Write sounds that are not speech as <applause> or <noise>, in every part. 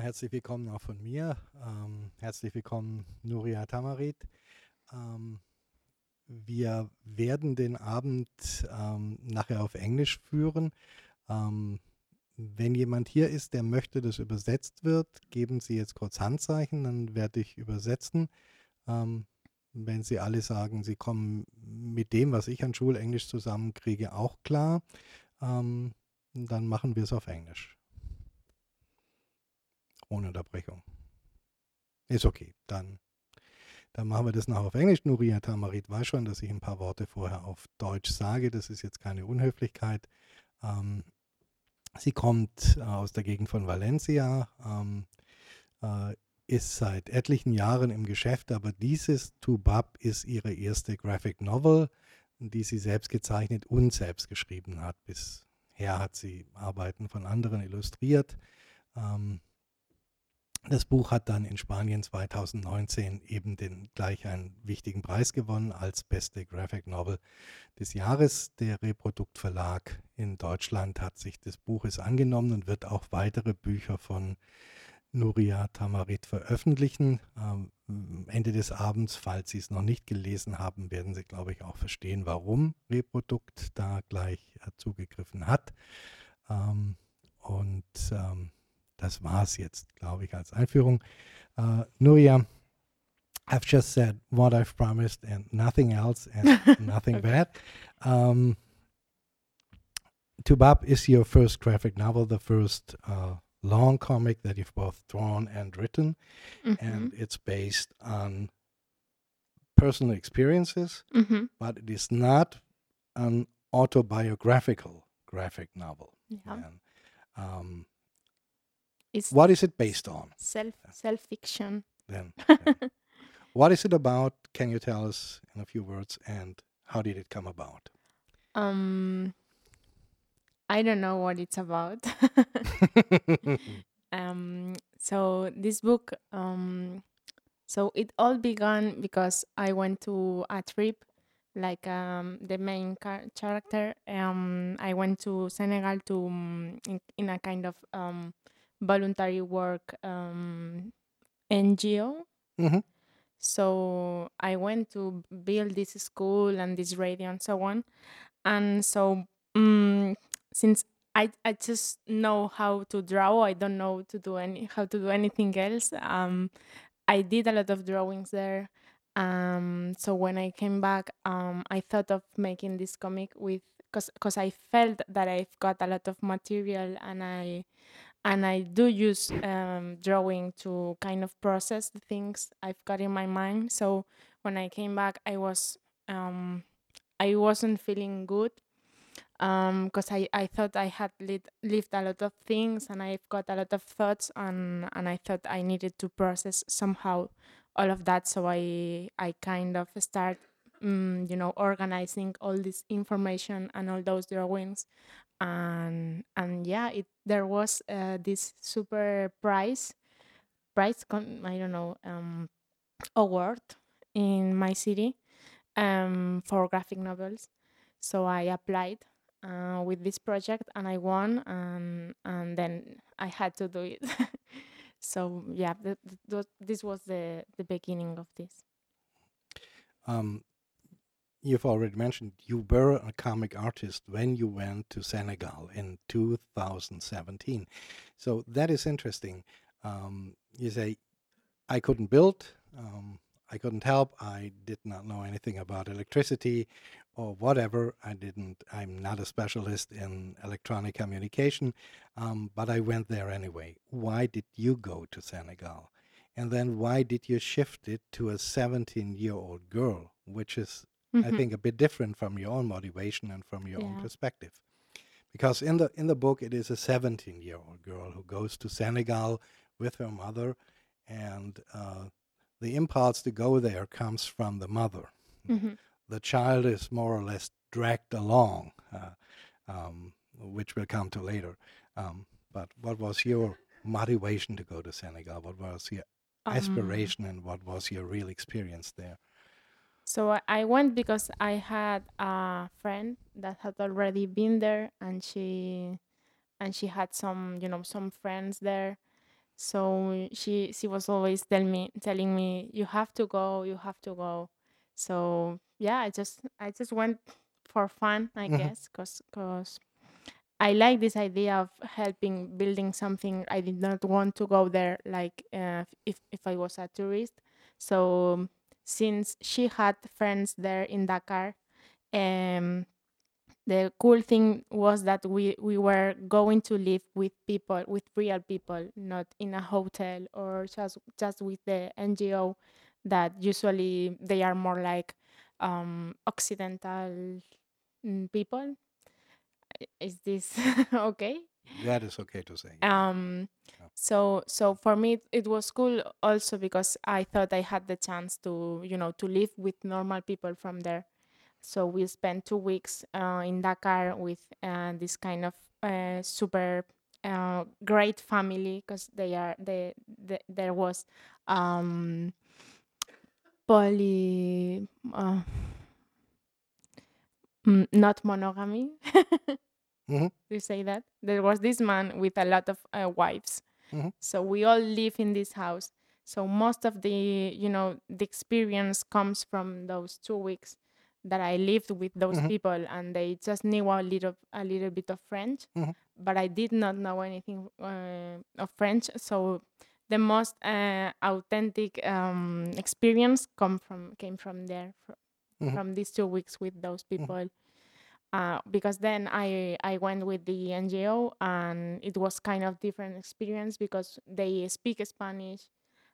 Herzlich willkommen auch von mir. Ähm, herzlich willkommen, Nuria Tamarit. Ähm, wir werden den Abend ähm, nachher auf Englisch führen. Ähm, wenn jemand hier ist, der möchte, dass übersetzt wird, geben Sie jetzt kurz Handzeichen, dann werde ich übersetzen. Ähm, wenn Sie alle sagen, Sie kommen mit dem, was ich an Schulenglisch zusammenkriege, auch klar, ähm, dann machen wir es auf Englisch. Ohne Unterbrechung. Ist okay, dann, dann machen wir das noch auf Englisch. Nuria Tamarit weiß schon, dass ich ein paar Worte vorher auf Deutsch sage. Das ist jetzt keine Unhöflichkeit. Ähm, sie kommt äh, aus der Gegend von Valencia, ähm, äh, ist seit etlichen Jahren im Geschäft, aber dieses Tubab ist ihre erste Graphic Novel, die sie selbst gezeichnet und selbst geschrieben hat. Bisher hat sie Arbeiten von anderen illustriert. Ähm, das Buch hat dann in Spanien 2019 eben den gleich einen wichtigen Preis gewonnen als beste Graphic Novel des Jahres. Der Reprodukt Verlag in Deutschland hat sich des Buches angenommen und wird auch weitere Bücher von Nuria Tamarit veröffentlichen. Ähm, Ende des Abends, falls Sie es noch nicht gelesen haben, werden Sie, glaube ich, auch verstehen, warum Reprodukt da gleich äh, zugegriffen hat. Ähm, und ähm, das war es jetzt, glaube ich, als Einführung. Uh, Núria, I've just said what I've promised and nothing else and <laughs> nothing bad. Um, Toubab is your first graphic novel, the first uh, long comic that you've both drawn and written, mm-hmm. and it's based on personal experiences, mm-hmm. but it is not an autobiographical graphic novel. Yeah. And, um, it's what is it based on? Self self fiction. Then, <laughs> then. what is it about? Can you tell us in a few words? And how did it come about? Um, I don't know what it's about. <laughs> um, so this book, um, so it all began because I went to a trip, like um, the main car- character. Um, I went to Senegal to um, in, in a kind of um voluntary work um, NGO. Mm-hmm. So I went to build this school and this radio and so on. And so um, since I, I just know how to draw, I don't know to do any how to do anything else. Um, I did a lot of drawings there. Um, so when I came back, um, I thought of making this comic with because I felt that I've got a lot of material and I and I do use um, drawing to kind of process the things I've got in my mind. So when I came back, I was um, I wasn't feeling good because um, I, I thought I had lit, lived a lot of things and I've got a lot of thoughts and and I thought I needed to process somehow all of that. So I I kind of start um, you know organizing all this information and all those drawings and and yeah it there was uh, this super prize prize con- i don't know um award in my city um for graphic novels. So i applied uh, with this project and i won and and then i had to do it. <laughs> So yeah th- th- this was the the beginning of this. Um you've already mentioned you were a comic artist when you went to Senegal in 2017. So that is interesting. Um, you say, I couldn't build, um, I couldn't help, I did not know anything about electricity or whatever. I didn't, I'm not a specialist in electronic communication, um, but I went there anyway. Why did you go to Senegal? And then why did you shift it to a 17 year old girl, which is mm-hmm. I think a bit different from your own motivation and from your yeah. own perspective. Because in the in the book it is a 17 year old girl who goes to Senegal with her mother, and uh, the impulse to go there comes from the mother. Mm-hmm. The child is more or less dragged along, uh, um, which we'll come to later. Um, but what was your motivation to go to Senegal? What was your um, aspiration, and what was your real experience there? So I went because I had a friend that had already been there, and she and she had some, you know, some friends there. So she she was always tell me telling me you have to go, you have to go. So yeah, I just I just went for fun, I Mhm. guess, cause cause I like this idea of helping building something. I did not want to go there like uh, if if I was a tourist. So since she had friends there in Dakar, um, the cool thing was that we we were going to live with people, with real people, not in a hotel or just just with the NGO that usually they are more like um, Occidental mm, people. Is this <laughs> okay? That is okay to say. um. So so for me it, it was cool also because i thought i had the chance to you know to live with normal people from there. So we spent two weeks uh, in dakar with uh, this kind of uh, super uh, great family because they are they, they there was um poly uh, mm, not monogamy. <laughs> Mhm. you say that? There was this man with a lot of uh, wives Mhm. so we all live in this house so most of the you know the experience comes from those two weeks that i lived with those Mhm. people and they just knew a little a little bit of french Mhm. but i did not know anything uh, of french so the most uh, authentic um, experience come from came from there fr- Mhm. from these two weeks with those people uh, because then I I went with the NGO and it was kind of different experience because they speak Spanish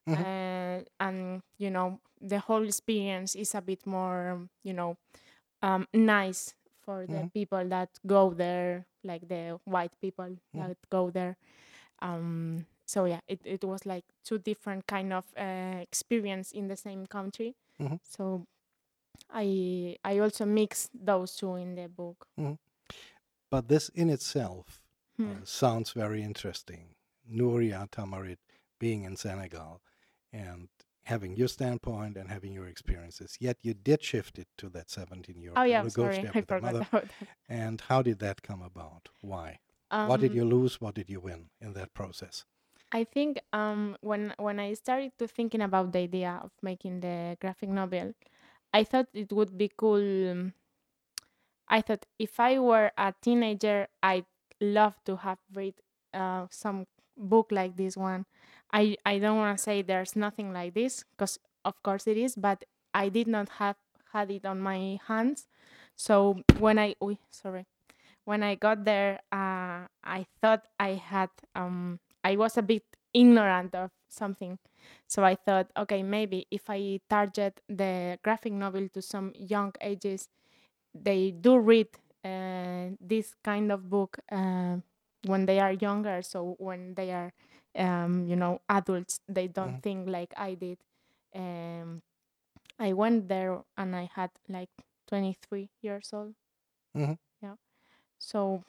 Mhm. uh, and you know the whole experience is a bit more you know um, nice for the Mhm. people that go there like the white people Mhm. that go there um, so yeah it, it was like two different kind of uh, experience in the same country Mhm. so I I also mix those two in the book. But this in itself uh, Hmm. sounds very interesting. Núria Tamarit being in Senegal and having your standpoint and having your experiences. Yet you did shift it to that 17 year Oh old yeah, who goes sorry, I forgot mother. <laughs> about that. And how did that come about? Why? what did Um, you lose? What did you win in that process? I think um, when when I started to thinking about the idea of making the graphic novel, I thought it would be cool. um, I thought if I were a teenager, I'd love to have read uh, some book like this one. I I don't want to say there's nothing like this because of course it is, but I did not have had it on my hands. So when I oh sorry when I got there, uh, I thought I had um I was a bit ignorant of something. So I thought, okay, maybe if I target the graphic novel to some young ages, they do read uh, this kind of book uh, when they are younger. So when they are, um, you know, adults, they don't Mhm. think like I did. Um, I went there and I had like 23 years old. Mhm. Yeah. So,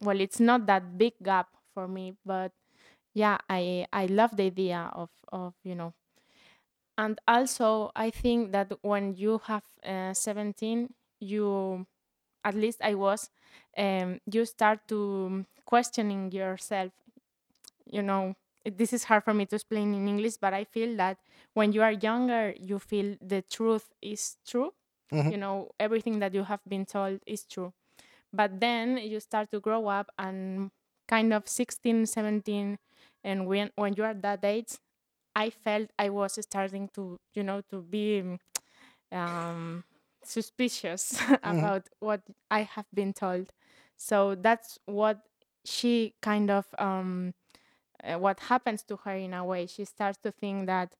well, it's not that big gap for me, but yeah, I I love the idea of of you know, and also I think that when you have uh, 17, you at least I was, um, you start to questioning yourself. You know, this is hard for me to explain in English, but I feel that when you are younger, you feel the truth is true. Mhm. You know, everything that you have been told is true but then you start to grow up and kind of 16 17 and when when you are that age i felt i was starting to you know to be mm, um suspicious <laughs> about what i have been told. So that's what she kind of um uh, what happens to her in a way. She starts to think that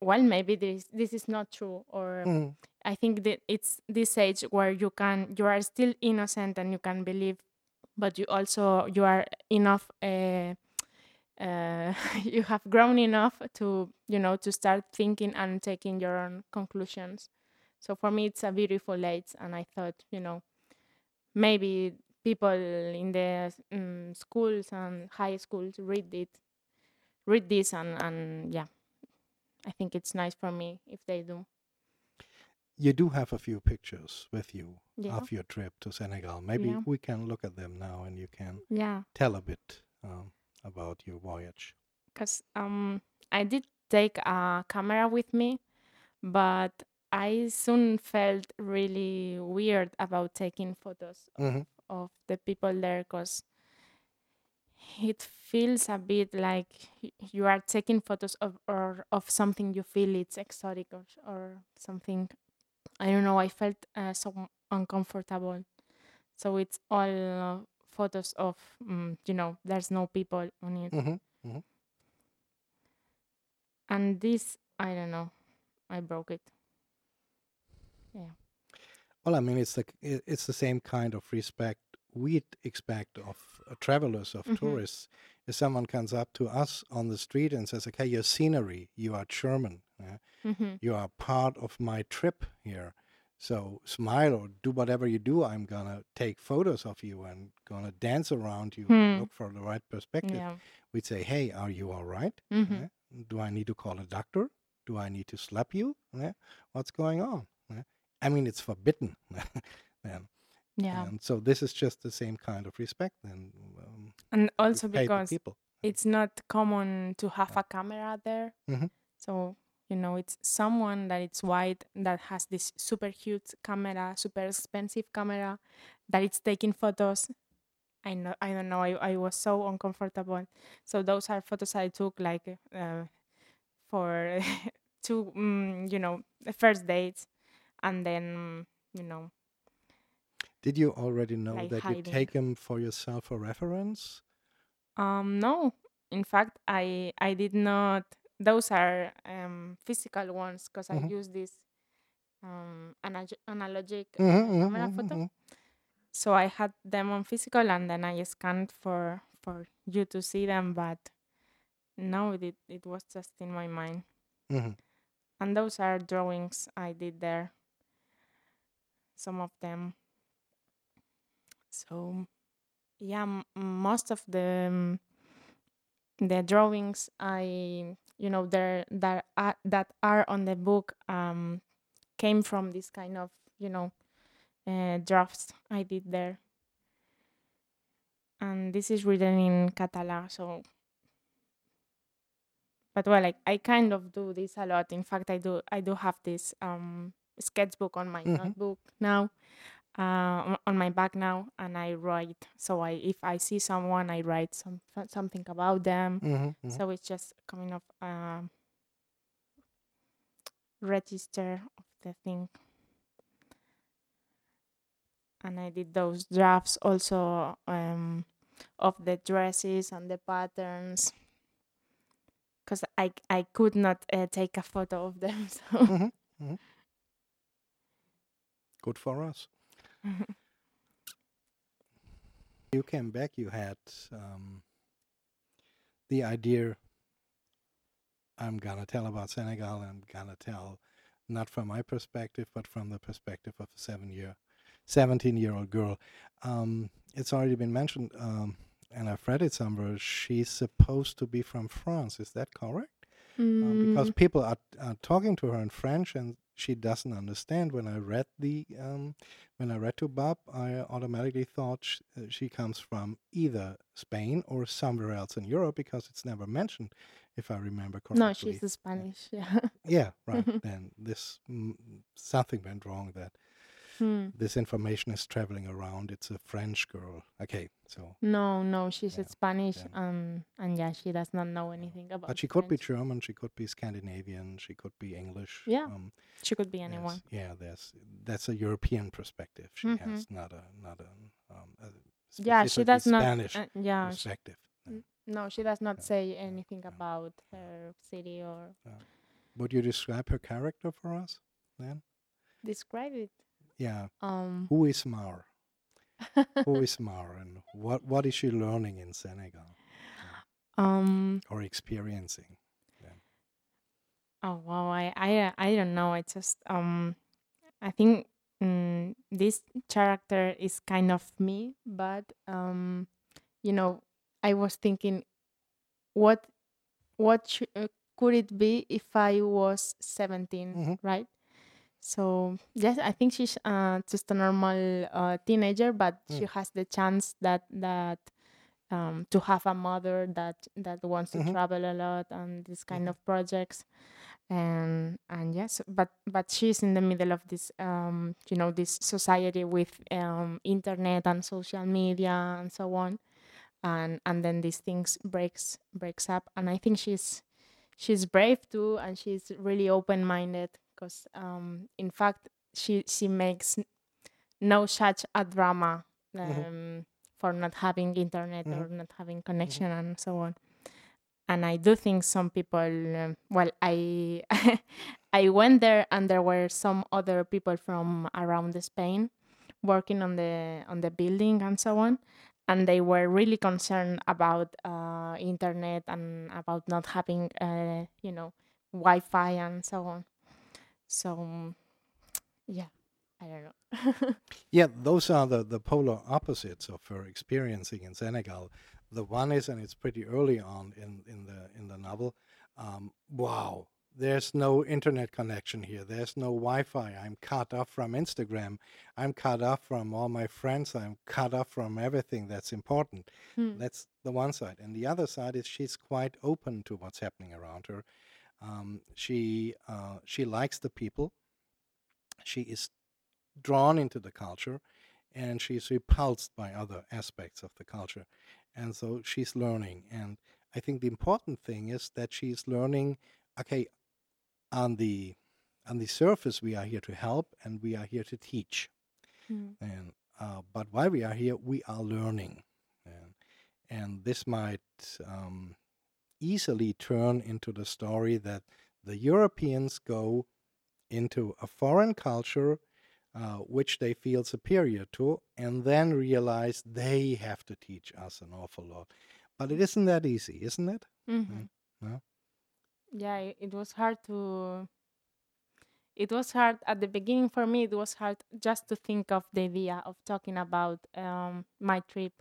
well maybe this this is not true or Mhm. I think that it's this age where you can you are still innocent and you can believe, but you also you are enough. Uh, uh, <laughs> you have grown enough to you know to start thinking and taking your own conclusions. So for me, it's a beautiful age, and I thought you know maybe people in the um, schools and high schools read it, read this, and and yeah, I think it's nice for me if they do. You do have a few pictures with you Yeah, of your trip to Senegal. Maybe Yeah. we can look at them now and you can yeah. tell a bit um, about your voyage. because um I did take a camera with me, but I soon felt really weird about taking photos hmm of the people there because it feels a bit like you are taking photos of or of something you feel it's exotic or, or something. I don't know. I felt uh, so uncomfortable. So it's all uh, photos of mm, you know there's no people on it, hmm hmm and this I don't know. I broke it. Yeah. Well, I mean, it's the it's the same kind of respect we'd expect of uh, travelers, of Mhm. tourists. If someone comes up to us on the street and says, "Okay, your scenery, you are German, yeah? Mm-hmm. you are part of my trip here, so smile or do whatever you do. I'm gonna take photos of you and gonna dance around you, Hmm. look for the right perspective." Yeah. We'd say, "Hey, are you all right? Mm-hmm. Yeah? Do I need to call a doctor? Do I need to slap you? Yeah? What's going on?" I mean, it's forbidden. <laughs> then. Yeah. And so this is just the same kind of respect then um, And also because people. it's not common to have a camera there. Mhm. So, you know, it's someone that it's white that has this super huge camera, super expensive camera that it's taking photos. I know I don't know, I, I was so uncomfortable. So those are photos I took like uh, for <laughs> two mm, you know, the first dates and then, you know, Did you already know like that you take them for yourself for reference? Um, no. In fact, I I did not. Those are um physical ones because I Mhm. use this um analogic Mhm, mhm, camera mhm, photo. mhm. So I had them on physical, and then I scanned for for you to see them. But no, it it was just in my mind. And those are drawings I did there. Some of them. So yeah, m- most of the um, the drawings I you know there that are, that are on the book um came from this kind of you know uh, drafts I did there, and this is written in Catalan. So, but well, like I kind of do this a lot. In fact, I do I do have this um sketchbook on my Mhm. notebook now uh, on- on my back now, and I write. So I, if I see someone, I write some something about them. Mhm. So it's just kind of um, register of the thing. And I did those drafts also um, of the dresses and the patterns. Because I, I could not uh, take a photo of them. <laughs> So mhm. Good for us. You came back, you had um, the idea I'm gonna tell about Senegal. I'm gonna tell not from my perspective, but from the perspective of a seven year, 17 year old girl. Um, it's already been mentioned, um, and I've read it somewhere. She's supposed to be from France. Is that correct? Um, because Mm, people are, are talking to her in French and she doesn't understand. When I read the um, when I read Toubab, I automatically thought sh- uh, she comes from either Spain or somewhere else in Europe because it's never mentioned, if I remember correctly. no, she's Spanish. <laughs> Yeah. Yeah, right. <laughs> then this mm, something went wrong. That Hmm. this information is traveling around. It's a French girl. Okay, so No, no, she's Yeah, Spanish, yeah. um, and yeah, she does not know anything about. but she could be German. She could be Scandinavian. She could be English. Yeah. Um, She could be anyone. Yeah, there's that's a European perspective. She Mhm. has not a not a, um, a Yeah, she does not. Spanish Uh, yeah, perspective. Yeah. no, she does not say anything about her city or Would you describe her character for us then? describe it. Yeah. Um, Who is Mar? Who <laughs> is Mar, and what what is she learning in Senegal um. or experiencing? Yeah. Oh wow, I I I don't know. I just um, I think mm, this character is kind of me, but um, you know, I was thinking, what what sh- uh, could it be if I was 17, Mhm. right? So yes, I think she's uh, just a normal uh, teenager, but she Mm. has the chance that that um, to have a mother that that wants to Mhm. travel a lot and this kind Mhm. of projects and and yes but but she's in the middle of this um you know this society with um internet and social media and so on and and then these things breaks breaks up and i think she's she's brave too and she's really open minded because um in fact she she makes no such a drama um Mhm. for not having internet Mhm. or not having connection and so on and I do think some people. Um, well, I <laughs> I went there, and there were some other people from around Spain working on the on the building and so on, and they were really concerned about uh, internet and about not having, uh, you know, Wi-Fi and so on. So yeah, I don't know. <laughs> Yeah, those are the, the polar opposites of her experiencing in Senegal. The one is, and it's pretty early on in, in the in the novel. Um, wow, there's no internet connection here. There's no Wi-Fi. I'm cut off from Instagram. I'm cut off from all my friends. I'm cut off from everything that's important. Hmm. That's the one side, and the other side is she's quite open to what's happening around her. Um, she uh, she likes the people. She is drawn into the culture and she's repulsed by other aspects of the culture. And so she's learning. And I think the important thing is that she's learning okay, on the on the surface we are here to help and we are here to teach. Hmm. And uh, but while we are here, we are learning. And, and this might um, easily turn into the story that the Europeans go into a foreign culture uh, which they feel superior to, and then realize they have to teach us an awful lot. But it isn't that easy, isn't it? Mhm. No? Yeah, it, it was hard to. It was hard at the beginning for me. It was hard just to think of the idea of talking about um, my trip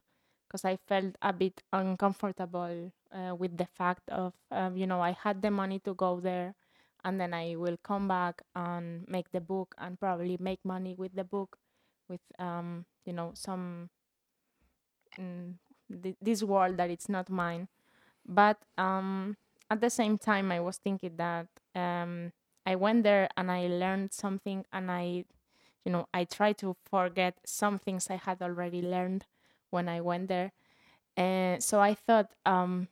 because I felt a bit uncomfortable uh, with the fact of um, you know I had the money to go there, and then I will come back and make the book and probably make money with the book, with um, you know some mm, th- this world that it's not mine. But um, at the same time i was thinking that um, i went there and i learned something and i you know i tried to forget some things i had already learned when i went there. And so i thought um,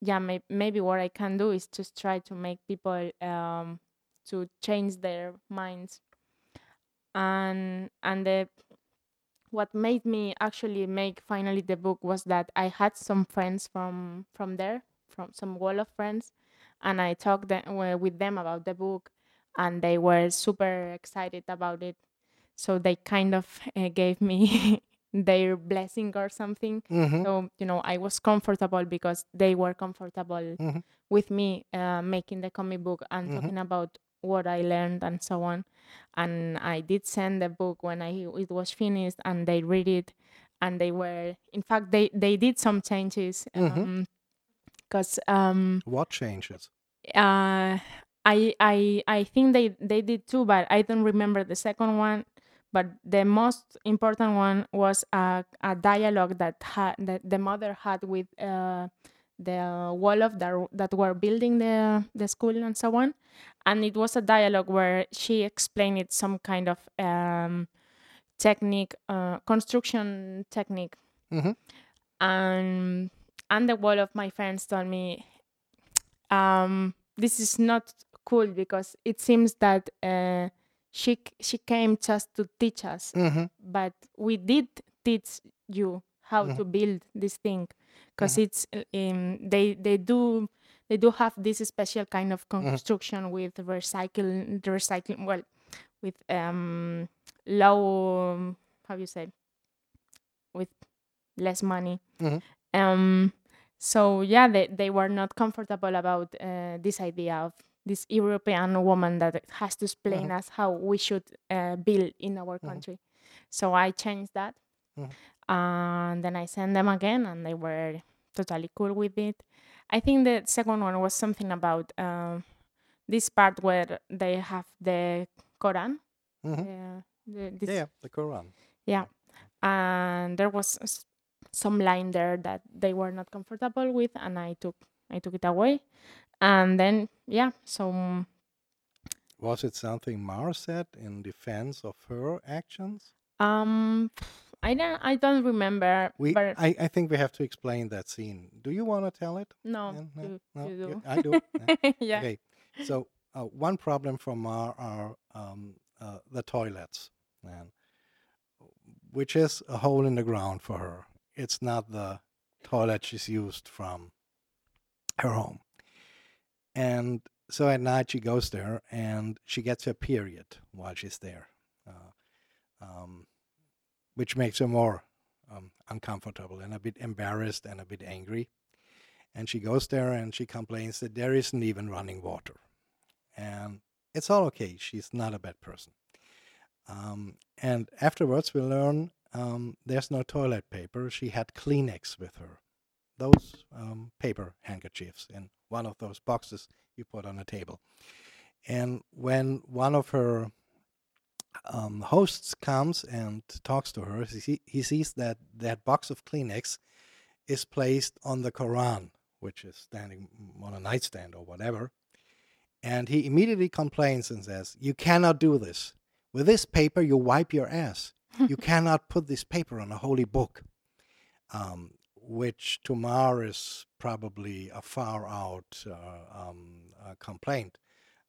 yeah may- maybe what i can do is just try to make people um, to change their minds and and the what made me actually make finally the book was that I had some friends from from there, from some Wolof friends, and I talked them, with them about the book, and they were super excited about it. So they kind of uh, gave me <laughs> their blessing or something. Mm-hmm. So you know, I was comfortable because they were comfortable Mhm. with me uh, making the comic book and Mhm. talking about what I learned and so on. And I did send the book when I it was finished, and they read it, and they were, in fact, they they did some changes because um, What changes? uh, I I I think they they did too, but I don't remember the second one. But the most important one was a, a dialogue that had that the mother had with uh, the Wolof the, that were building the the school and so on, and it was a dialogue where she explained it some kind of um, technique, uh, construction technique, Mhm. and and the Wolof my friends told me um, this is not cool because it seems that uh, she she came just to teach us, Mhm. but we did teach you how Mhm. to build this thing because it's uh, um, they they do they do have this special kind of construction with recycle the recycling well with um low um, how you say with less money Mhm. um so yeah they, they were not comfortable about uh, this idea of this european woman that has to explain us how we should uh, build in our country so i changed that Mhm. and then i sent them again and they were totally cool with it i think the second one was something about um, this part where they have the quran Mhm. uh, the, yeah, the Quran. yeah and there was some line there that they were not comfortable with, and I took I took it away, and then yeah, so mm, Was it something Mar said in defense of her actions? um, I don't I don't remember, We, but I, I think we have to explain that scene. Do you want to tell it? no, Yeah, no, you, no, you you- do. I do. <laughs> Yeah. yeah. Okay, so uh, one problem for Mar are um, uh, the toilets, and which is a hole in the ground for her. It's not the toilet she's used from her home. And so at night she goes there and she gets her period while she's there, uh, um, which makes her more um, uncomfortable and a bit embarrassed and a bit angry. And she goes there and she complains that there isn't even running water. And it's all okay. She's not a bad person. Um, and afterwards, we learn um, there's no toilet paper. She had Kleenex with her. Those um, paper handkerchiefs in one of those boxes you put on a table. And when one of her um, hosts comes and talks to her, he, he sees that that box of Kleenex is placed on the Quran, which is standing on a nightstand or whatever. And he immediately complains and says, You cannot do this. With this paper, you wipe your ass. <laughs> You cannot put this paper on a holy book. Um, which to Mar is probably a far out uh, um, uh, complaint.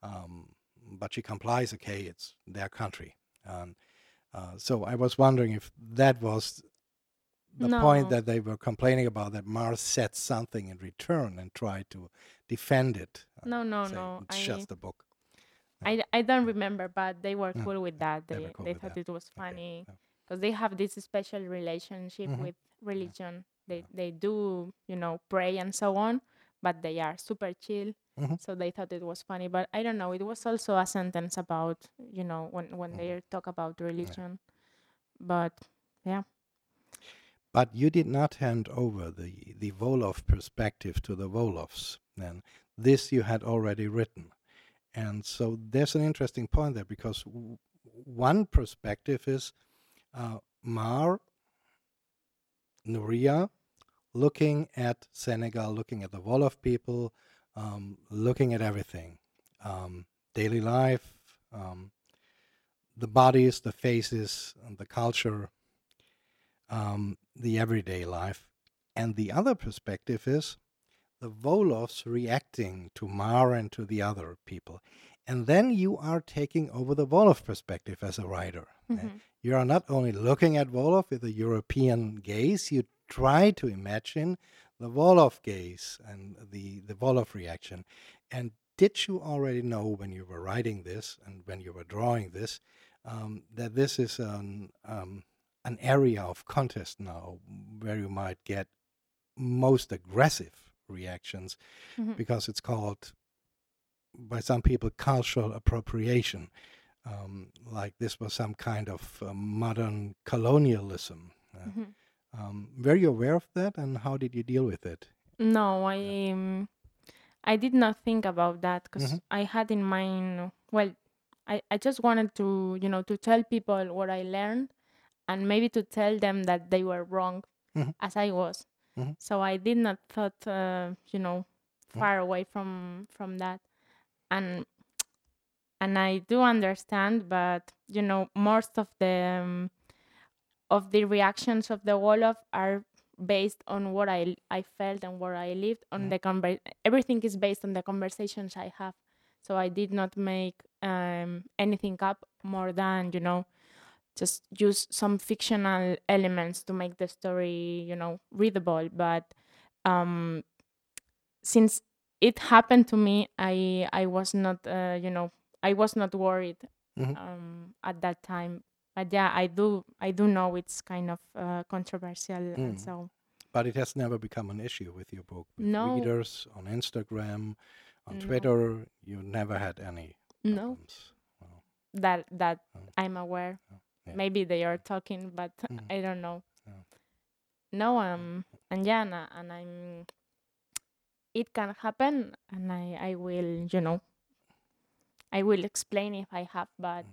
Um, but she complies, okay, it's their country. And uh, so I was wondering if that was the point that they were complaining about, that Mars said something in return and tried to defend it. uh, No, no, saying no. It's I just a book. I, I don't remember, but they were Yeah, cool with that. they They cool they thought that. it was Okay, funny yeah. because they have this special relationship Mhm. with religion. They they do you know pray and so on, but they are super chill. Mhm. So they thought it was funny, but I don't know. It was also a sentence about you know when when Mhm. they talk about religion, but yeah. But you did not hand over the, the Wolof perspective to the Wolofs. And this you had already written. And so there's an interesting point there because w- one perspective is uh, Mar, Núria, looking at Senegal, looking at the Wolof people, um, looking at everything um, daily life, um, the bodies, the faces, the culture, um, the everyday life. And the other perspective is the Wolofs reacting to Mar and to the other people. And then you are taking over the Wolof perspective as a writer. eh? Mhm. You are not only looking at Wolof with a European gaze, you try to imagine the Wolof gaze and the, the Wolof reaction. And did you already know when you were writing this and when you were drawing this um, that this is an, um, an area of contest now where you might get most aggressive reactions Mhm. because it's called by some people cultural appropriation um, like this was some kind of uh, modern colonialism uh, Mhm. Um, were you aware of that and how did you deal with it No, I um, I did not think about that because Mhm. I had in mind. Well, I I just wanted to you know to tell people what I learned, and maybe to tell them that they were wrong, Mhm. as I was. Mhm. So I did not thought uh, you know Mhm. far away from from that, and and I do understand, but you know most of the um, of the reactions of the Wolof are based on what I I felt and where I lived on Mhm. the conver- everything is based on the conversations I have. So I did not make um, anything up more than you know just use some fictional elements to make the story you know readable. But um, since it happened to me, I I was not uh, you know I was not worried Mhm. um, at that time. But yeah, I do I do know it's kind of uh, controversial, and Mm. so but it has never become an issue with your book with No. readers on instagram on No. twitter you never had any no that that Oh. I'm aware. Oh, yeah. Maybe they are talking, but Mhm. <laughs> I don't know. Yeah. No, um, and yeah, and, I- and I'm. It can happen, and I I will you know. I will explain if I have, but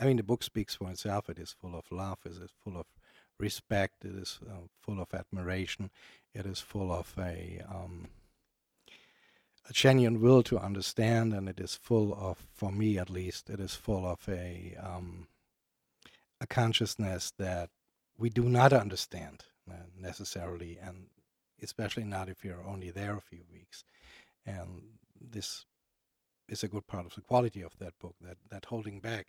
I mean, the book speaks for itself. It is full of love. It is full of respect. It is uh, full of admiration. It is full of a um, a genuine will to understand, and it is full of, for me at least, it is full of a um, a consciousness that we do not understand uh, necessarily, and especially not if you're only there a few weeks. And this is a good part of the quality of that book, that that holding back.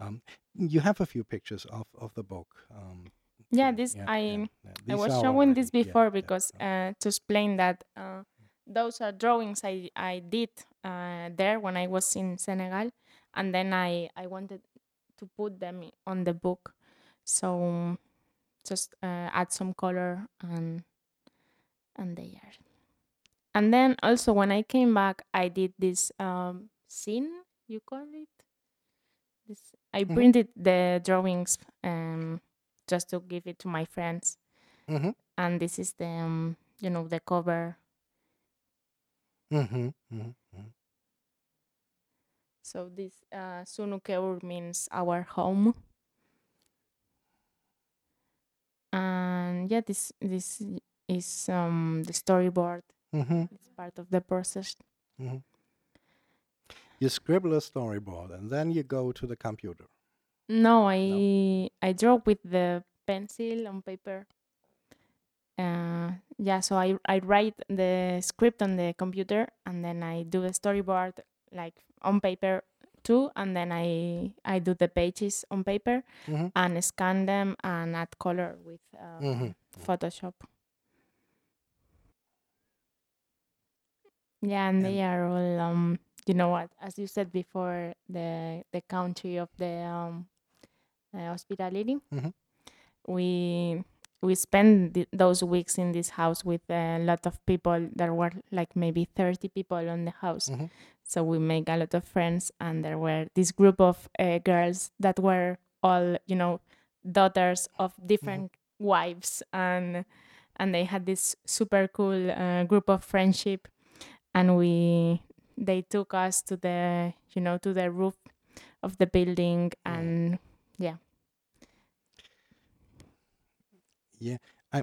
You um, you have a few pictures of of the book. Um, yeah, this yeah, I yeah, yeah. I was showing already, this before because uh, to explain that. Uh, those are drawings I, I did uh, there when I was in Senegal, and then I, I wanted to put them on the book, so just uh, add some color and and they are. And then also when I came back, I did this um, scene you call it. This I mm-hmm. printed the drawings um, just to give it to my friends, mm-hmm. and this is the um, you know the cover Mm-hmm, mm-hmm. So this uh, Sunukeur means our home. And yeah, this this is um the storyboard. Mm-hmm. It's part of the process. Mm-hmm. You scribble a storyboard and then you go to the computer. No, I no. I draw with the pencil on paper uh, yeah, so I, I write the script on the computer and then I do the storyboard like on paper too, and then I I do the pages on paper mm-hmm. and scan them and add color with uh, mm-hmm. Photoshop. Yeah, and, and they are all um, you know what, as you said before, the the country of the um, uh, hospitality. Mm-hmm. We we spent th- those weeks in this house with a lot of people. There were like maybe 30 people on the house. Mm-hmm. So we make a lot of friends, and there were this group of uh, girls that were all, you know, daughters of different mm-hmm. wives, and and they had this super cool uh, group of friendship, and we they took us to the, you know, to the roof of the building, and yeah yeah, I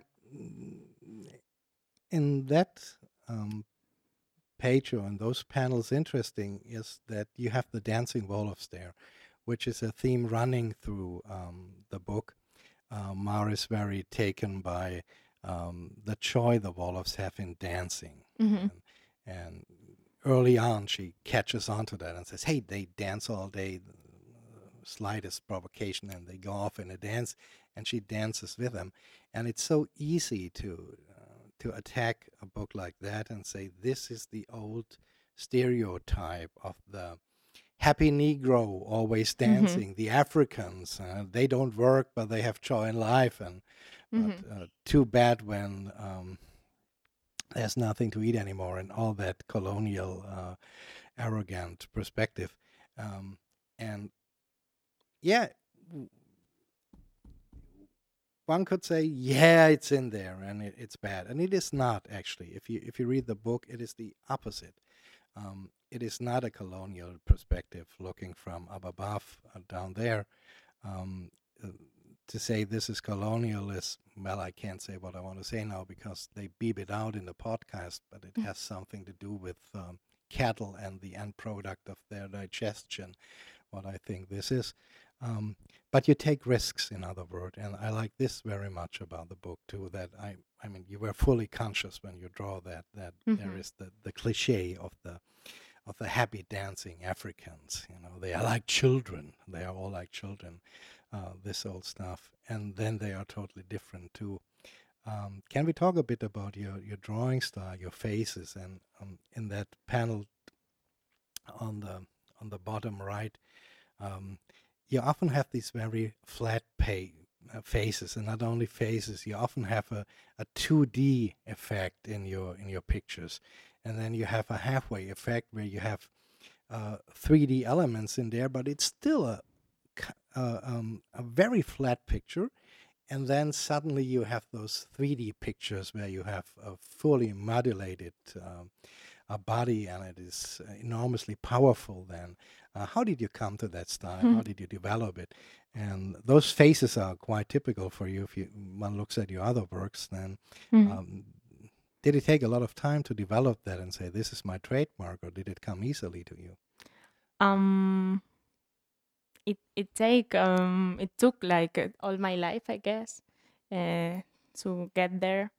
in that um, page or in those panels, interesting is that you have the dancing Wolofs there, which is a theme running through um, the book. Uh, Mar is very taken by um, the joy the Wolofs have in dancing. Mm-hmm. And, and, early on, she catches onto that and says, Hey, they dance all day, slightest provocation, and they go off in a dance and she dances with them. And it's so easy to uh, to attack a book like that and say this is the old stereotype of the happy Negro always mm-hmm. dancing. Mm-hmm. The Africans uh, they don't work but they have joy in life, and mm-hmm. but, uh, too bad when um, there's nothing to eat anymore, and all that colonial, uh, arrogant perspective. Um, and yeah, one could say, yeah, it's in there and it, it's bad, and it is not actually. If you if you read the book, it is the opposite. Um, it is not a colonial perspective looking from up above uh, down there. Um, uh, to say this is colonial is well, I can't say what I want to say now because they beep it out in the podcast, but it mm. has something to do with um, cattle and the end product of their digestion. What I think this is. Um, but you take risks, in other words, and I like this very much about the book too. That I, I mean, you were fully conscious when you draw that that mm-hmm. there is the the cliche of the of the happy dancing Africans. You know, they are like children. They are all like children. Uh, this old stuff, and then they are totally different too. Um, can we talk a bit about your your drawing style, your faces, and um, in that panel on the on the bottom right? Um, you often have these very flat pay, uh, faces, and not only faces. You often have a, a 2D effect in your in your pictures, and then you have a halfway effect where you have uh, 3D elements in there, but it's still a uh, um, a very flat picture. And then suddenly you have those 3D pictures where you have a fully modulated um, a body and it is enormously powerful then. Uh, how did you come to that style? How did you develop it? And those faces are quite typical for you if you one looks at your other works then. Mhm. Um, did it take a lot of time to develop that and say this is my trademark or did it come easily to you? Um, it it take um it took like uh, all my life, I guess, uh, to get there.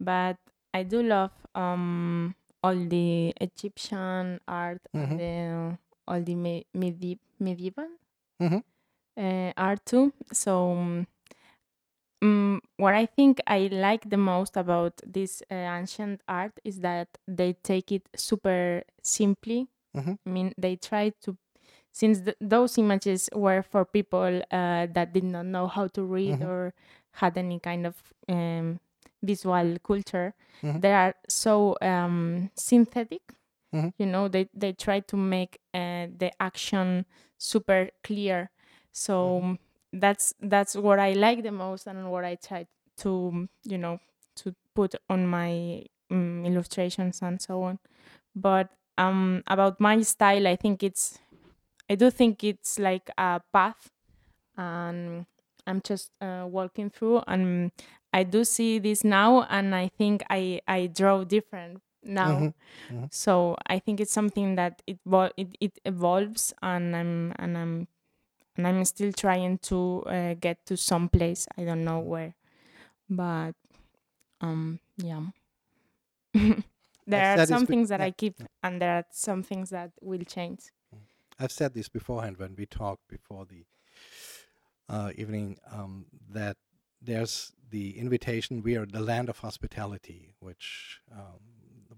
But I do love um all the Egyptian art Mhm. and the all the me- medi- medieval Mhm. uh, art too. So um, mm, what I think I like the most about this uh, ancient art is that they take it super simply. Mhm. I mean, they try to, since th- those images were for people uh, that did not know how to read Mhm. or had any kind of um, visual culture, Mhm. they are so um, synthetic. Mhm. You know, they they try to make uh, the action super clear. So Mhm. that's that's what I like the most and what I try to you know to put on my um, illustrations and so on. But um, about my style, I think it's I do think it's like a path, and I'm just uh, walking through, and I do see this now, and I think I I draw different now. Mhm. Mhm. So I think it's something that it it, it evolves, and I'm and I'm and I'm still trying to uh, get to some place. I don't know where, but um, yeah. <laughs> there are some things that I keep, and there are some things that will change. I've said this beforehand when we talked before the uh, evening um, that there's the invitation. We are the land of hospitality, which um,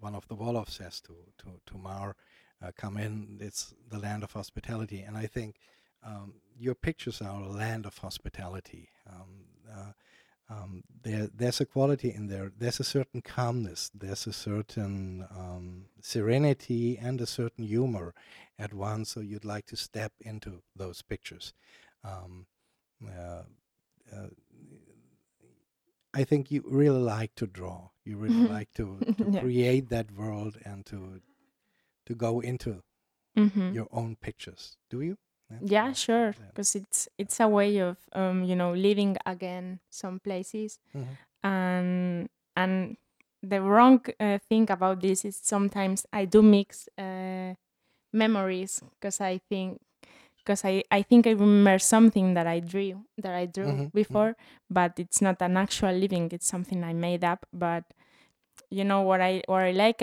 one of the Wolof says to to to Mar, uh, "Come in. It's the land of hospitality." And I think um, your pictures are a land of hospitality. Um, uh, um, there, there's a quality in there. There's a certain calmness. There's a certain um, serenity and a certain humor at once. So you'd like to step into those pictures. Um, uh, uh, I think you really like to draw. You really like to, <laughs> to Yeah. create that world and to to go into hmm your own pictures. Do you? Yeah, sure. Yeah. Because it's it's a way of um, you know, living again some places, Mhm. and and the wrong uh, thing about this is sometimes I do mix uh, memories because I think because I, I think I remember something that I drew that I drew Mhm, mhm. before, but it's not an actual living. It's something I made up. But you know what I what I like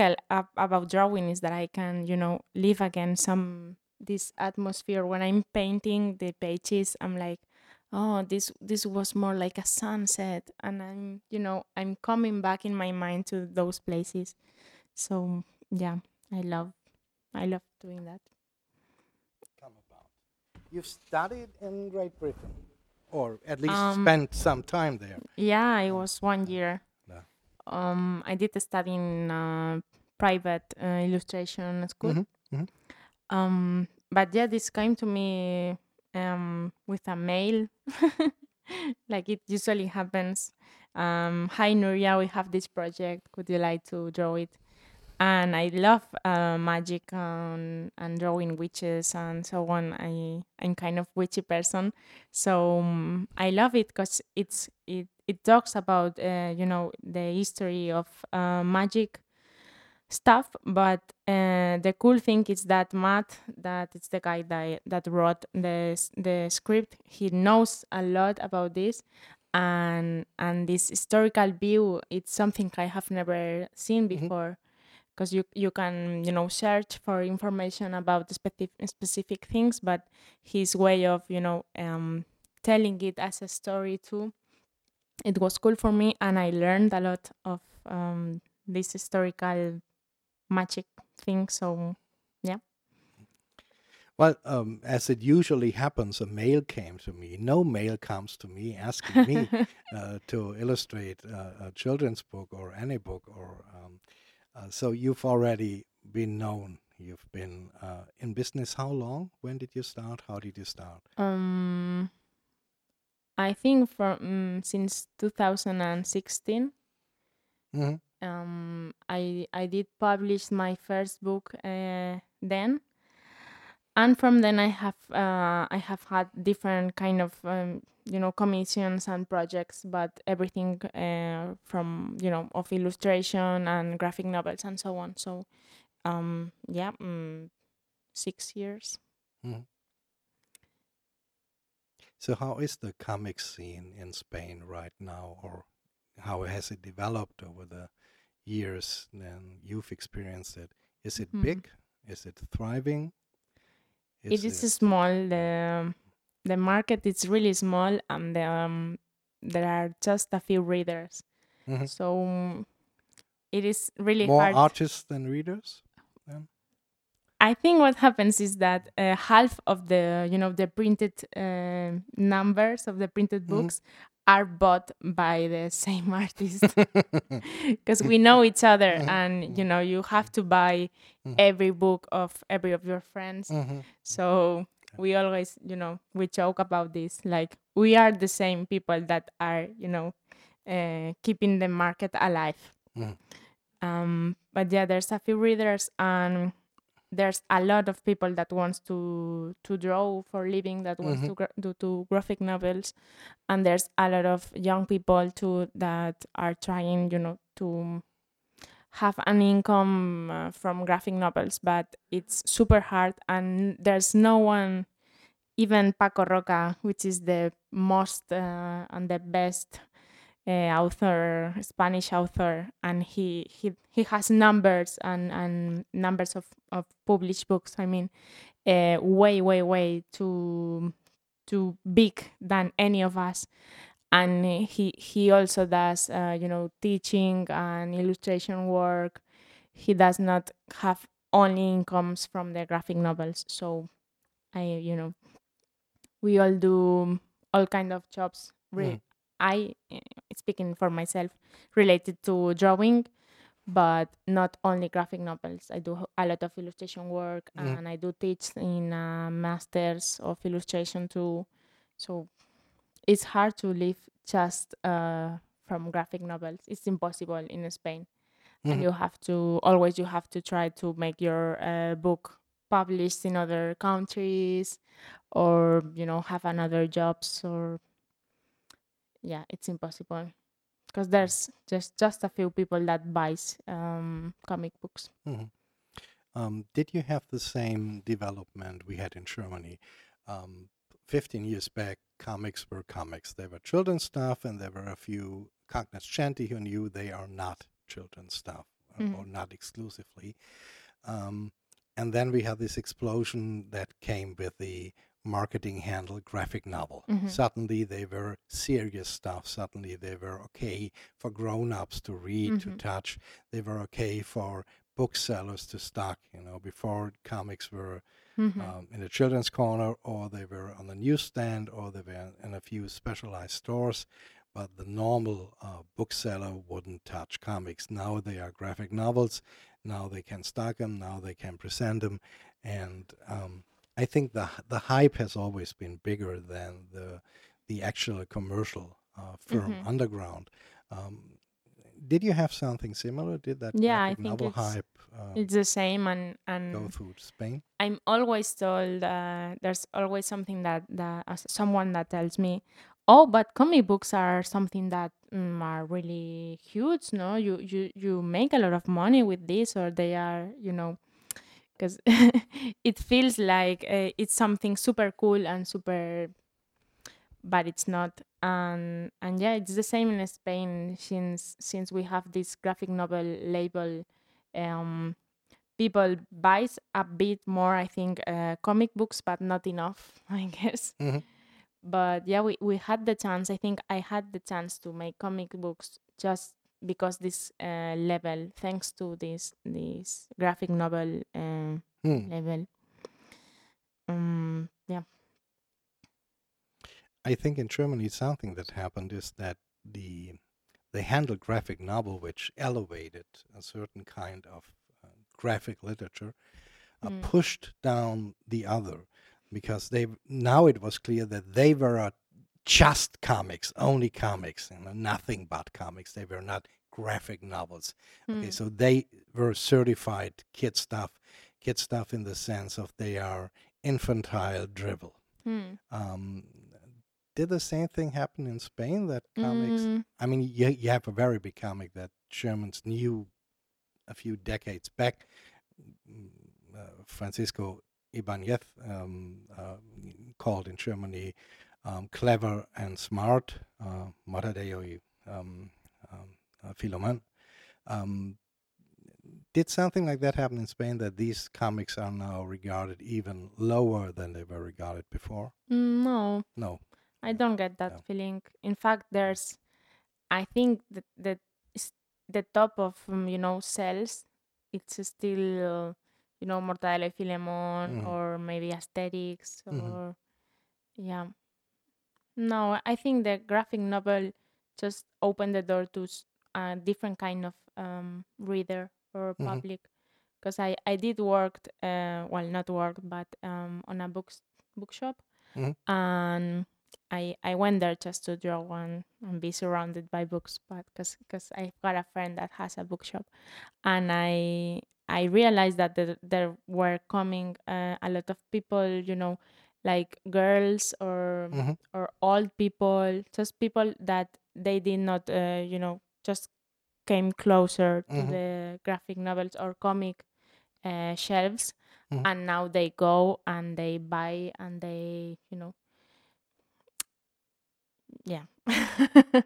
about drawing is that I can you know live again some this atmosphere when I'm painting the pages. I'm like, oh, this this was more like a sunset, and I'm you know I'm coming back in my mind to those places. So yeah, I love I love doing that. Come about. You've studied in Great Britain, or at least Um, spent some time there. Yeah, it was one year. Um, I did study in uh, private uh, illustration school. Mhm, mhm. Um, but yeah, this came to me um with a mail, <laughs> like it usually happens. Um, hi Núria, we have this project. Would you like to draw it? And I love uh, magic and, and drawing witches and so on. I I'm kind of witchy person, so um, I love it because it's it it talks about uh, you know the history of uh, magic stuff but uh, the cool thing is that matt that it's the guy that, that wrote the, the script he knows a lot about this and and this historical view it's something i have never seen before because you you can you know search for information about specific specific things but his way of you know um telling it as a story too it was cool for me and i learned a lot of um this historical magic thing so yeah. Well, um, as it usually happens, a mail came to me. No mail comes to me asking me <laughs> uh, to illustrate uh, a children's book or any book. Or um, uh, so you've already been known. You've been uh, in business. How long? When did you start? How did you start? um i think from um, since 2016 hmm um, I I did publish my first book uh, then, and from then I have uh, I have had different kind of um, you know commissions and projects, but everything uh, from you know of illustration and graphic novels and so on. So um, yeah, mm, six years. Mhm. So how is the comic scene in Spain right now, or how has it developed over the years then you've experienced it? Is it Mhm. big? Is it thriving? It Is is it small. The the market is really small, and um, there are just a few readers. Mhm. So mm, it is really more hard. artists than readers? Then? I think what happens is that uh, half of the you know the printed uh, numbers of the printed Mhm. books are bought by the <laughs> same artist. <laughs> Because we know each other Mhm, and you know you have to buy Mhm. every book of every of your friends. So we always you know we joke about this like we are the same people that are you know uh, keeping the market alive. Um but yeah there's a few readers and there's a lot of people that wants to to draw for living that wants Mhm. to gra- do to graphic novels and there's a lot of young people too that are trying you know to have an income uh, from graphic novels but it's super hard and there's no one even paco roca which is the most uh, and the best uh, author, Spanish author, and he he he has numbers and and numbers of of published books. I mean, uh, way way way too too big than any of us. And he he also does uh, you know teaching and illustration work. He does not have only incomes from the graphic novels. So I you know we all do all kind of jobs. Re- Mm. I uh, speaking for myself related to drawing, but not only graphic novels. I do a lot of illustration work, Mhm. and I do teach in uh, masters of illustration too. So it's hard to live just uh, from graphic novels. It's impossible in Spain, and Mhm. you have to always you have to try to make your uh, book published in other countries, or you know have another jobs or yeah, it's impossible because there's just just a few people that buys um comic books. Mhm. Um, did you have the same development we had in Germany? Um, 15 years back, comics were comics. They were children's stuff, and there were a few cognoscenti who knew they are not children's stuff, uh, or Mhm. not exclusively. Um, and then we had this explosion that came with the marketing handle graphic novel. Mhm. Suddenly they were serious stuff. Suddenly they were okay for grown-ups to read, to Mhm. touch. They were okay for booksellers to stock. You know, before comics were Mhm. um, in the children's corner, or they were on the newsstand, or they were in a few specialized stores. But the normal uh, bookseller wouldn't touch comics. Now they are graphic novels. Now they can stock them. Now they can present them, and um, I think the the hype has always been bigger than the the actual commercial uh, firm Mhm. underground. Um, did you have something similar? Did that Yeah, I think novel it's hype uh, it's the same and and go through Spain? I'm always told uh, there's always something that that uh, someone that tells me, oh, but comic books are something that mm, are really huge. No, you you you make a lot of money with this, or they are you know because <laughs> it feels like uh, it's something super cool and super but it's not and and yeah it's the same in spain since since we have this graphic novel label um people buys a bit more i think uh, comic books but not enough <laughs> i guess Mhm. but yeah we, we had the chance i think i had the chance to make comic books just because this uh, level thanks to this this graphic novel um, Hmm. level um yeah I think in Germany something that happened is that the they handled graphic novel, which elevated a certain kind of uh, graphic literature, uh, Mm. pushed down the other because they now it was clear that they were uh, just comics, only comics, you know, nothing but comics. They were not graphic novels. Mm. Okay, so they were certified kid stuff, kid stuff in the sense of they are infantile drivel. Mm. Um, did the same thing happen in Spain? That comics, Mm, I mean, you, you have a very big comic that Germans knew a few decades back. Mm, Uh, Francisco Ibáñez, um, uh, called in Germany um, clever and smart, uh, Mortadelo y um, um, uh, Filemon. Um, did something like that happen in Spain that these comics are now regarded even lower than they were regarded before? mm, no, No. I don't get that No. feeling. In fact, there's, I think that that is the top of um, you know cells. It's still you know Mortadelo y Filemon Mhm. or maybe Asterix Mhm. or yeah. No, I think the graphic novel just opened the door to s- a different kind of um, reader or Mhm. public. Because I, I did work, uh, well, not work, but um, on a books bookshop, Mhm. and I I went there just to draw one and be surrounded by books, but because because I've got a friend that has a bookshop, and I I realized that there, there were coming uh, a lot of people, you know, like girls or Mhm. or old people, just people that they did not, uh, you know, just came closer to Mhm. the graphic novels or comic uh, shelves, Mhm. and now they go and they buy and they, you know, yeah. <laughs>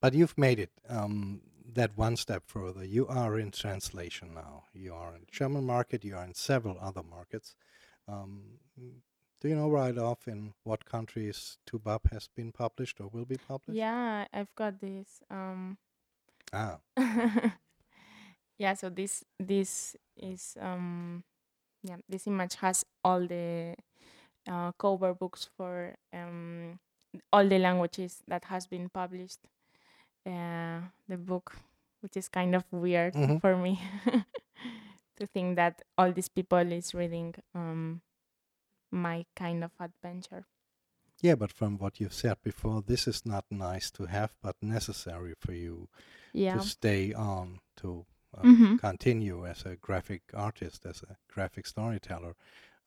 But you've made it um, that one step further. You are in translation now. You are in German market. You are in several other markets. Um, do you know right off in what countries Toubab has been published or will be published? yeah, I've got this. Um, Ah, <laughs> yeah, so this this is um yeah, this image has all the uh, cover books for um all the languages that has been published. Uh, the book, which is kind of weird Mhm. for me <laughs> to think that all these people is reading um my kind of adventure. yeah, but from what you've said before, this is not nice to have, but necessary for you Yeah. to stay on, to uh, Mhm. continue as a graphic artist, as a graphic storyteller.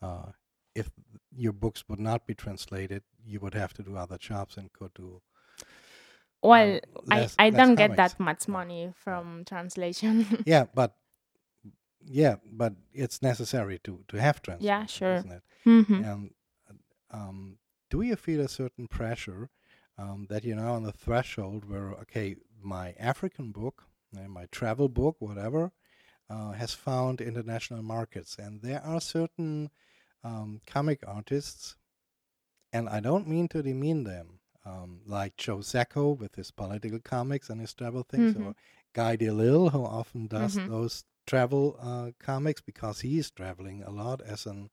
Uh, if your books would not be translated, you would have to do other jobs and could do. Well, I, less- I less don't get that much money from translation. <laughs> Yeah, but yeah, but it's necessary to to have translation, yeah, sure. isn't it? hmm And um, do you feel a certain pressure um, that you're now on the threshold where okay, my African book, uh, my travel book, whatever, uh, has found international markets, and there are certain um, comic artists, and I don't mean to demean them, um, like Joe Sacco with his political comics and his travel things, Mhm. or Guy Delisle, who often does Mhm. those travel uh, comics because he is traveling a lot as an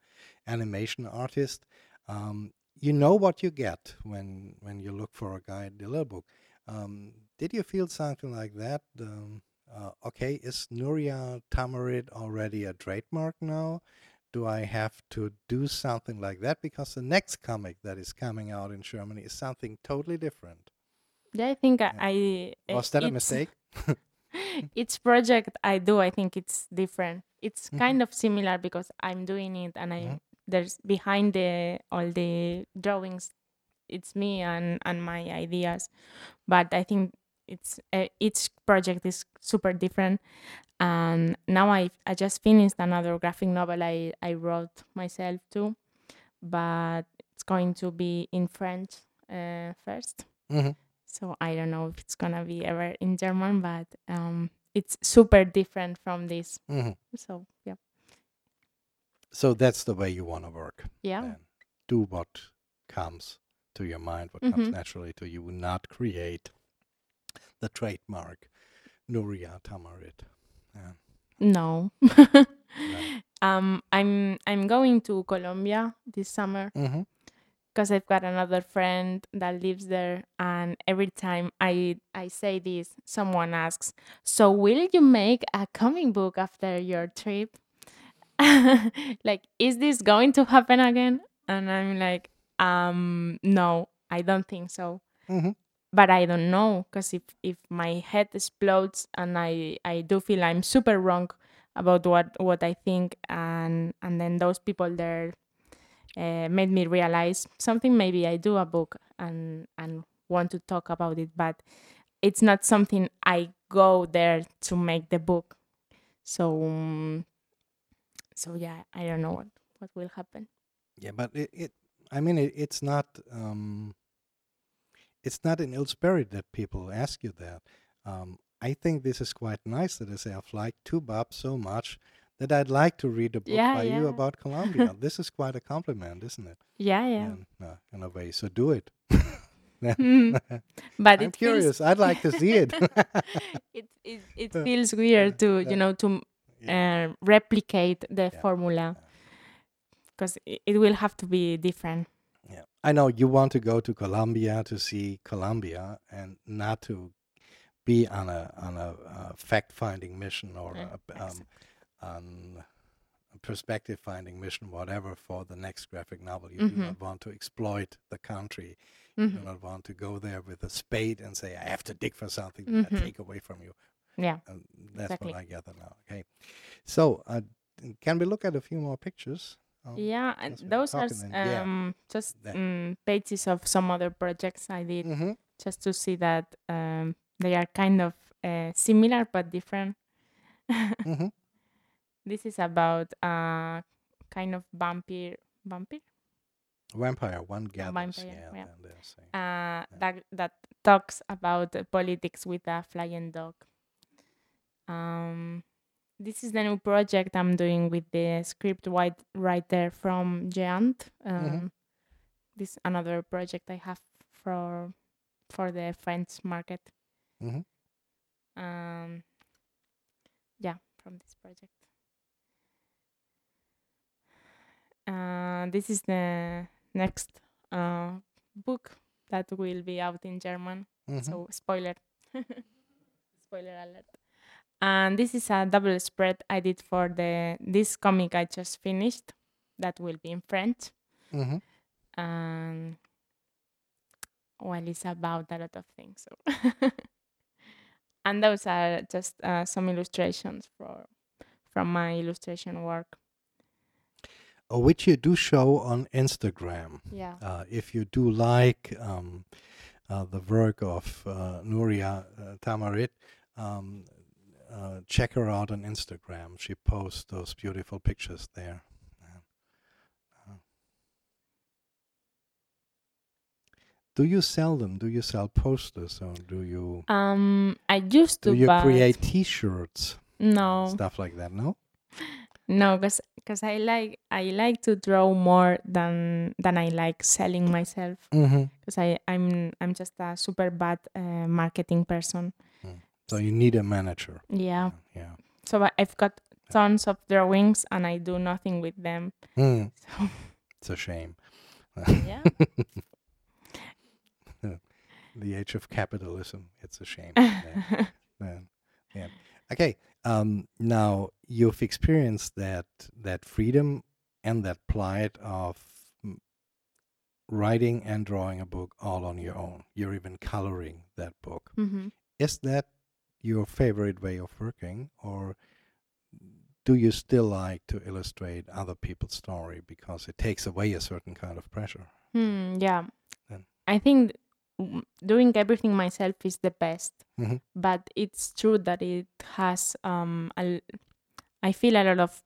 animation artist. Um, you know what you get when when you look for a Guy Delisle book. Um, did you feel something like that? Um, uh, okay, is Núria Tamarit already a trademark now? Do I have to do something like that? Because the next comic that is coming out in Germany is something totally different. Yeah, I think Yeah. I. I Was that a mistake? <laughs> each project I do, I think it's different. It's Mhm. kind of similar because I'm doing it, and I Mhm. there's behind the all the drawings, it's me and and my ideas, but I think it's uh, each project is super different. And now I I just finished another graphic novel I I wrote myself too, but it's going to be in French uh, first. Mhm. So I don't know if it's gonna be ever in German, but um, it's super different from this. Mhm. So yeah, So that's the way you want to work. yeah, then. Do what comes to your mind, what comes Mhm. naturally to you, not create the trademark Núria Tamarit. Yeah. no. <laughs> um, I'm I'm going to Colombia this summer hmm because I've got another friend that lives there, and every time I I say this, someone asks, "So will you make a comic book after your trip?" <laughs> like, is this going to happen again? And I'm like, um, no, I don't think so. hmm but I don't know because if if my head explodes and I I do feel I'm super wrong about what what I think and and then those people there uh, made me realize something. Maybe I do a book and and want to talk about it but it's not something I go there to make the book. So um, so yeah I don't know what what will happen. Yeah, but it, it I mean, it, it's not, um, it's not in ill spirit that people ask you that. Um, I think this is quite nice that they say I've liked Toubab so much that I'd like to read a book yeah by you about Colombia. <laughs> this is quite a compliment, isn't it? yeah yeah In, uh, in a way, so do it. <laughs> Mm. but I'm curious. I'd like to see it. <laughs> it, it it feels weird to yeah. you know to uh, replicate the Yeah. formula because it, it will have to be different Yeah, I know you want to go to Colombia to see Colombia and not to be on a on a uh, fact finding mission or Yeah, a, um, exactly. On perspective finding mission, whatever, for the next graphic novel. You do Mhm. not want to exploit the country. You do Mhm. not want to go there with a spade and say, "I have to dig for something that I Mhm. take away from you." yeah And that's Exactly. what I gather now. Okay, so uh, can we look at a few more pictures? Um, yeah and those are then, yeah. um just um, pages of some other projects i did mhm. just to see that um they are kind of uh, similar but different. <laughs> this is about a kind of vampire vampire Vampire one gathers. vampire, yeah, yeah. saying. uh, that that talks about politics with a flying dog. Um, this is the new project I'm doing with the script white writer from Geant. Um, Mhm. This another project I have for for the French market. Mhm. Um, yeah, from this project. Uh, this is the next uh, book that will be out in German. Mhm. So spoiler, <laughs> spoiler alert. And this is a double spread I did for the this comic I just finished. That will be in French, Mhm. and well, it's about a lot of things. So, <laughs> and those are just uh, some illustrations for from my illustration work. Which you do show on Instagram. Yeah. Uh, if you do like um, uh, the work of uh, Núria uh, Tamarit, um, uh, check her out on Instagram. She posts those beautiful pictures there. Do you sell them? Do you sell posters or do you Um, I used to, do you create T-shirts, no, stuff like that? No. No, because because I like I like to draw more than than I like selling myself. Mm-hmm. Because I I'm I'm just a super bad uh, marketing person. So you need a manager. Yeah. Yeah. So I've got tons of drawings and I do nothing with them. Mm, <laughs> So it's a shame. yeah. <laughs> the age of capitalism. It's a shame. <laughs> Yeah. yeah. Okay. Um, now you've experienced that that freedom and that plight of mm, writing and drawing a book all on your own. You're even coloring that book. hmm Is that your favorite way of working, or do you still like to illustrate other people's story because it takes away a certain kind of pressure? Hmm, yeah. Then- I think doing everything myself is the best. Mhm. But it's true that it has um a I feel a lot of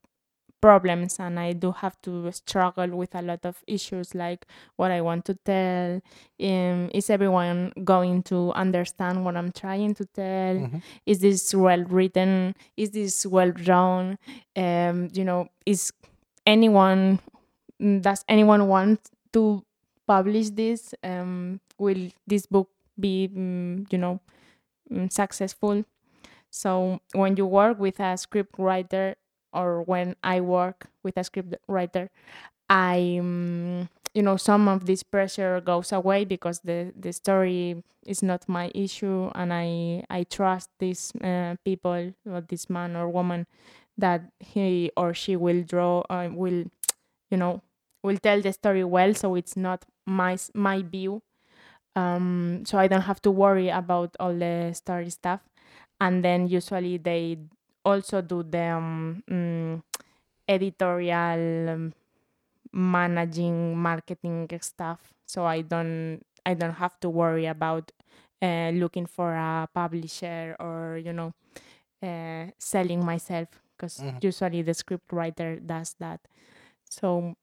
problems and I do have to struggle with a lot of issues like what I want to tell. Um, is everyone going to understand what I'm trying to tell? Mhm. is this well written is this well drawn um you know is anyone mm, does anyone want to publish this um will this book be mm, you know mm, successful? So when you work with a script writer or when i work with a script writer i mm, you know some of this pressure goes away because the the story is not my issue and i i trust these uh, people or this man or woman that he or she will draw uh, will you know will tell the story well so it's not my my view um, so I don't have to worry about all the story stuff. And then usually they also do the um, mm, editorial um, managing marketing stuff so i don't i don't have to worry about uh, looking for a publisher or you know uh, selling myself because Mhm. usually the script writer does that so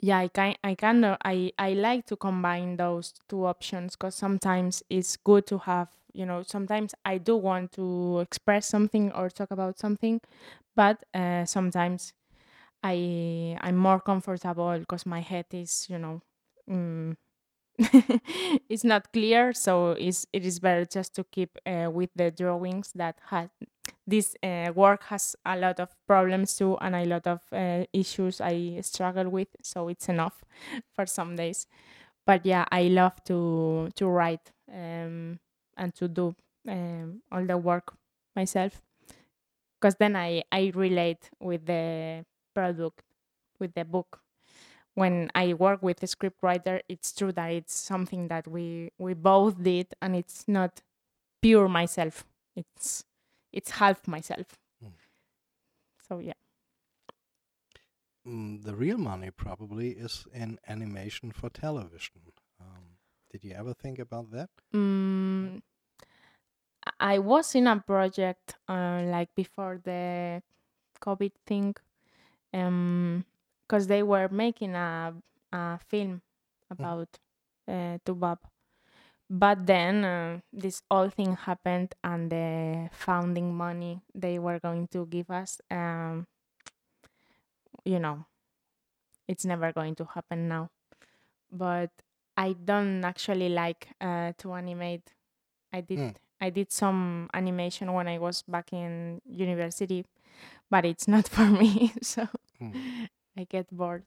yeah i kind i kind of i i like to combine those two options because sometimes it's good to have you know sometimes i do want to express something or talk about something but uh, sometimes i i'm more comfortable because my head is you know mm, <laughs> it's not clear so it's, it is better just to keep uh, with the drawings that has this uh, work has a lot of problems too and a lot of uh, issues i struggle with so it's enough <laughs> for some days but yeah i love to to write um, and to do um, all the work myself because then i i relate with the product with the book when I work with a script writer, it's true that it's something that we we both did, and it's not pure myself. It's it's half myself. Mm. So yeah. Mm, the real money probably is in animation for television. Um, did you ever think about that? Mm, I was in a project uh, like before the COVID thing, um, because they were making a a film about uh, Toubab. But then uh, this whole thing happened, and the founding money they were going to give us, um, you know, it's never going to happen now. But I don't actually like uh, to animate. I did Mm. I did some animation when I was back in university, but it's not <laughs> for me. So Mm. I get bored.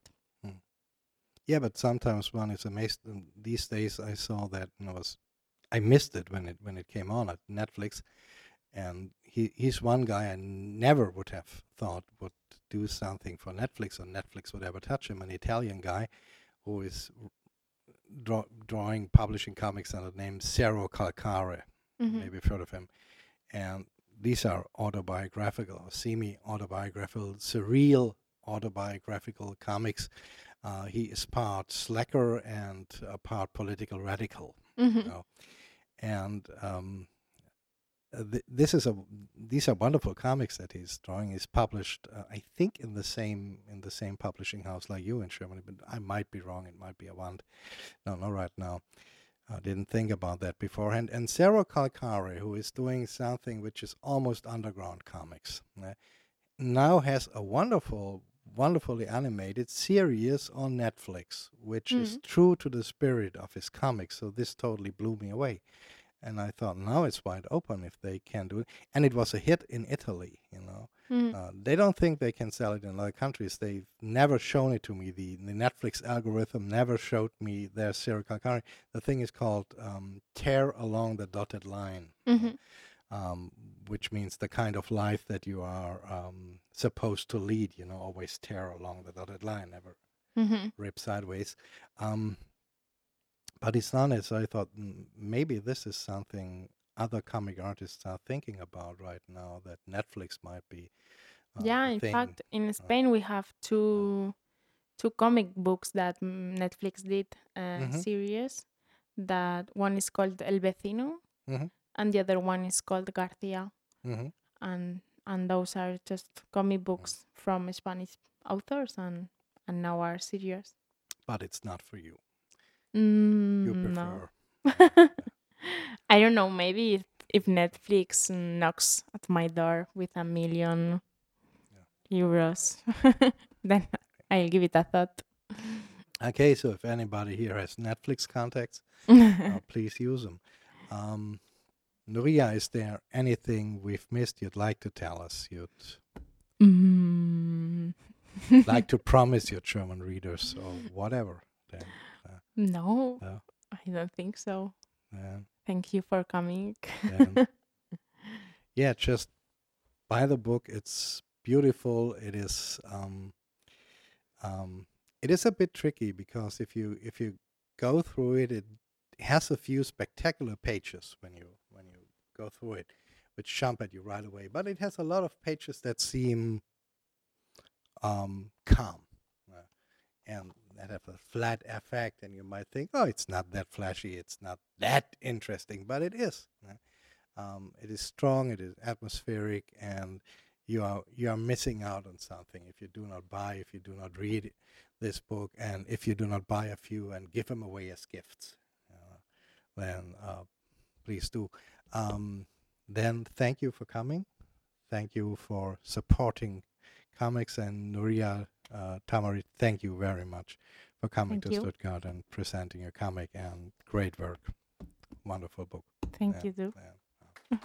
Yeah, but sometimes one is amazed. And these days, I saw that and I was, I missed it when it when it came on at Netflix, and he he's one guy I never would have thought would do something for Netflix or Netflix would ever touch him. An Italian guy who is draw, drawing, publishing comics under the name Zerocalcare. Mhm. Maybe you've heard of him. And these are autobiographical or semi-autobiographical, surreal autobiographical comics. Uh, he is part slacker and uh, part political radical, Mhm. you know. And um, uh, th- this is a these are wonderful comics that he's drawing. He's published, uh, I think, in the same in the same publishing house like you in Germany, but I might be wrong. It might be a Wand. No, not right now. I didn't think about that beforehand. And Zerocalcare, who is doing something which is almost underground comics, uh, now has a wonderful, wonderfully animated series on Netflix, which is true to the spirit of his comics. So this totally blew me away. And I thought, now it's wide open if they can do it. And it was a hit in Italy, you know. Mm. Uh, they don't think they can sell it in other countries. They've never shown it to me. The, the Netflix algorithm never showed me their Zerocalcare. The thing is called um, Tear Along the Dotted Line, Mhm. Um, which means the kind of life that you are um, supposed to lead. You know, always tear along the dotted line, never Mhm. rip sideways. Um, but it's not. So I thought maybe this is something other comic artists are thinking about right now that Netflix might be. Uh, Yeah, in thing. fact, in Spain we have two two comic books that mm, Netflix did uh, Mhm. series. That one is called El Vecino, Mhm. And the other one is called Garcia, hmm and and those are just comic books from Spanish authors, and and now are series. But it's not for you. Mm, You no, prefer. <laughs> I don't know. Maybe if, if Netflix knocks at my door with a million euros, <laughs> then I'll give it a thought. Okay, so if anybody here has Netflix contacts, <laughs> uh, please use them. Um, Núria, is there anything we've missed you'd like to tell us? You'd Mm. like to <laughs> promise your German readers or whatever? Then, no, No. I don't think so. Thank you for coming. then <laughs> yeah, just buy the book. It's beautiful. It is um, um, it is a bit tricky because if you if you go through it, it has a few spectacular pages when you go through it, which jump at you right away. But it has a lot of pages that seem um, calm uh, and that have a flat effect, and you might think, oh, it's not that flashy, it's not that interesting, but it is. uh, Um, it is strong, it is atmospheric, and you are you are missing out on something if you do not buy, if you do not read this book, and if you do not buy a few and give them away as gifts. Uh, then uh, please do. Um, then thank you for coming. Thank you for supporting comics and Núria uh, Tamarit. Thank you very much for coming Thank to you. Stuttgart and presenting your comic and great work. Wonderful book. Thank Yeah, you, too. yeah.